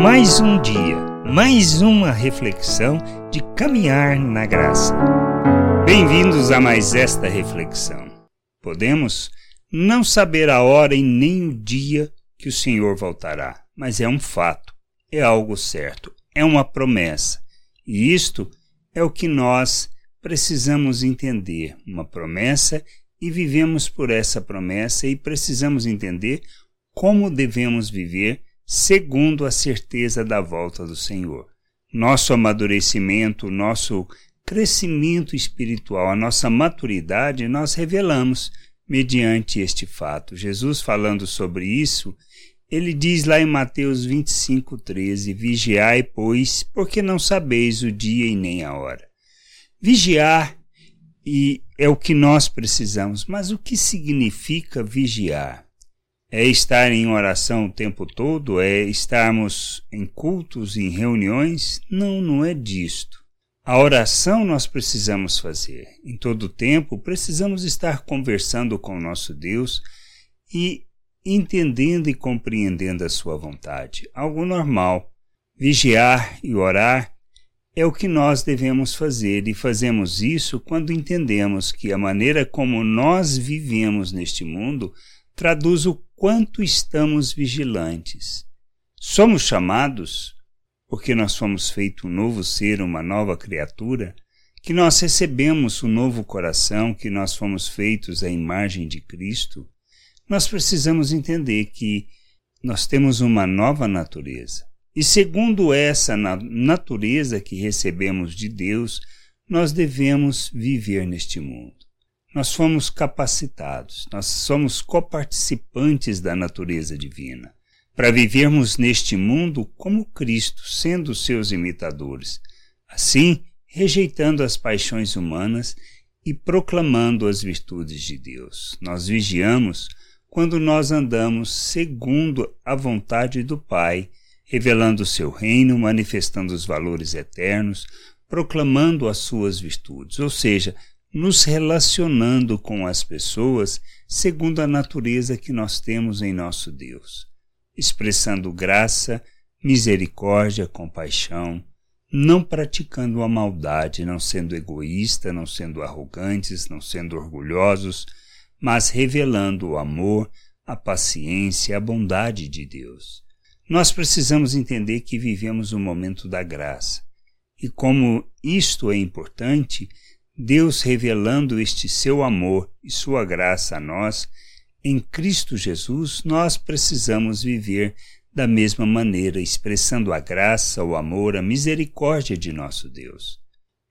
Mais um dia, mais uma reflexão de caminhar na graça. Bem-vindos a mais esta reflexão. Podemos não saber a hora e nem o dia que o Senhor voltará, mas é um fato, é algo certo, é uma promessa. E isto é o que nós precisamos entender, uma promessa e vivemos por essa promessa e precisamos entender como devemos viver segundo a certeza da volta do Senhor. Nosso amadurecimento, nosso crescimento espiritual, a nossa maturidade, nós revelamos mediante este fato. Jesus falando sobre isso, ele diz lá em Mateus 25:13, Vigiai, pois, porque não sabeis o dia e nem a hora. Vigiar e é o que nós precisamos, mas o que significa vigiar? É estar em oração o tempo todo? É estarmos em cultos, em reuniões? Não, não é disto. A oração nós precisamos fazer. Em todo o tempo, precisamos estar conversando com o nosso Deus e entendendo e compreendendo a sua vontade. Algo normal. Vigiar e orar é o que nós devemos fazer, e fazemos isso quando entendemos que a maneira como nós vivemos neste mundo traduz o quanto estamos vigilantes. Somos chamados, porque nós fomos feito um novo ser, uma nova criatura, que nós recebemos um novo coração, que nós fomos feitos à imagem de Cristo, nós precisamos entender que nós temos uma nova natureza. E segundo essa natureza que recebemos de Deus, nós devemos viver neste mundo nós fomos capacitados, nós somos coparticipantes da natureza divina, para vivermos neste mundo como Cristo, sendo seus imitadores, assim rejeitando as paixões humanas e proclamando as virtudes de Deus. Nós vigiamos quando nós andamos segundo a vontade do Pai, revelando o seu reino, manifestando os valores eternos, proclamando as suas virtudes, ou seja, nos relacionando com as pessoas segundo a natureza que nós temos em nosso Deus, expressando graça, misericórdia, compaixão, não praticando a maldade, não sendo egoísta, não sendo arrogantes, não sendo orgulhosos, mas revelando o amor, a paciência, a bondade de Deus. Nós precisamos entender que vivemos o momento da graça. E como isto é importante, Deus revelando este seu amor e sua graça a nós, em Cristo Jesus, nós precisamos viver da mesma maneira, expressando a graça, o amor, a misericórdia de nosso Deus.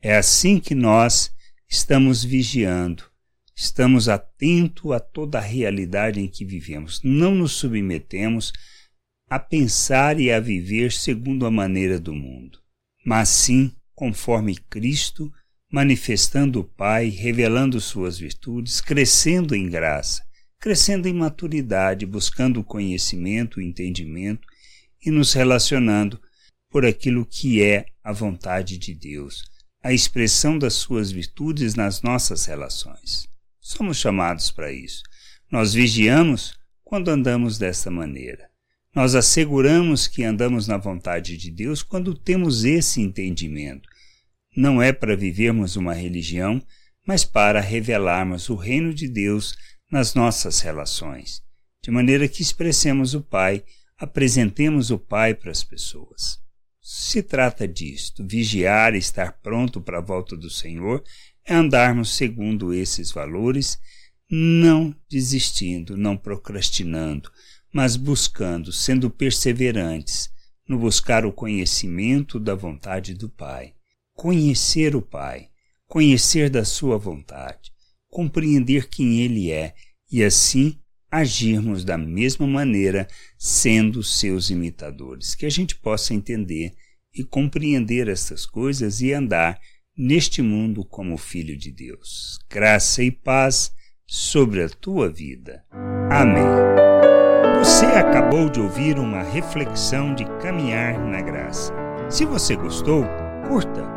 É assim que nós estamos vigiando, estamos atentos a toda a realidade em que vivemos, não nos submetemos a pensar e a viver segundo a maneira do mundo, mas sim conforme Cristo manifestando o Pai, revelando suas virtudes, crescendo em graça, crescendo em maturidade, buscando o conhecimento, o entendimento e nos relacionando por aquilo que é a vontade de Deus, a expressão das suas virtudes nas nossas relações. Somos chamados para isso. Nós vigiamos quando andamos desta maneira. Nós asseguramos que andamos na vontade de Deus quando temos esse entendimento não é para vivermos uma religião, mas para revelarmos o reino de Deus nas nossas relações, de maneira que expressemos o Pai, apresentemos o Pai para as pessoas. Se trata disto, vigiar e estar pronto para a volta do Senhor é andarmos segundo esses valores, não desistindo, não procrastinando, mas buscando, sendo perseverantes no buscar o conhecimento da vontade do Pai conhecer o Pai, conhecer da Sua vontade, compreender quem Ele é e assim agirmos da mesma maneira, sendo seus imitadores. Que a gente possa entender e compreender essas coisas e andar neste mundo como filho de Deus. Graça e paz sobre a tua vida. Amém. Você acabou de ouvir uma reflexão de caminhar na graça. Se você gostou, curta